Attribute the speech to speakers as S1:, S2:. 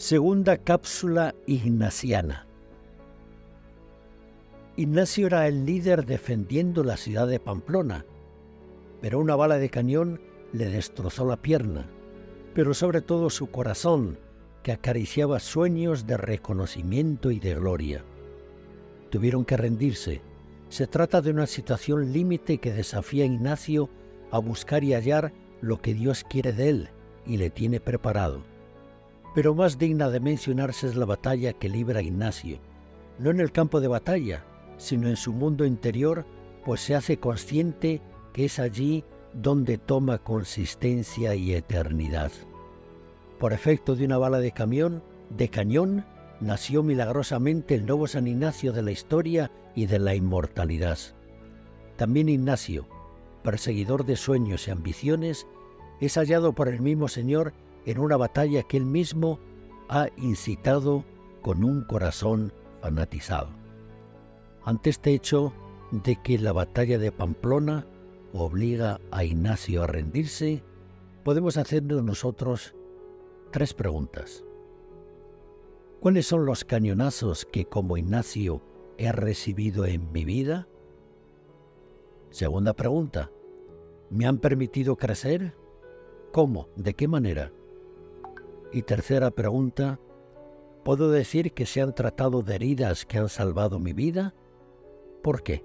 S1: Segunda cápsula ignaciana. Ignacio era el líder defendiendo la ciudad de Pamplona, pero una bala de cañón le destrozó la pierna, pero sobre todo su corazón, que acariciaba sueños de reconocimiento y de gloria. Tuvieron que rendirse. Se trata de una situación límite que desafía a Ignacio a buscar y hallar lo que Dios quiere de él y le tiene preparado. Pero más digna de mencionarse es la batalla que libra Ignacio, no en el campo de batalla, sino en su mundo interior, pues se hace consciente que es allí donde toma consistencia y eternidad. Por efecto de una bala de camión, de cañón, nació milagrosamente el nuevo San Ignacio de la historia y de la inmortalidad. También Ignacio, perseguidor de sueños y ambiciones, es hallado por el mismo Señor en una batalla que él mismo ha incitado con un corazón fanatizado. Ante este hecho de que la batalla de Pamplona obliga a Ignacio a rendirse, podemos hacernos nosotros tres preguntas. ¿Cuáles son los cañonazos que como Ignacio he recibido en mi vida? Segunda pregunta. ¿Me han permitido crecer? ¿Cómo? ¿De qué manera? Y tercera pregunta, ¿puedo decir que se han tratado de heridas que han salvado mi vida? ¿Por qué?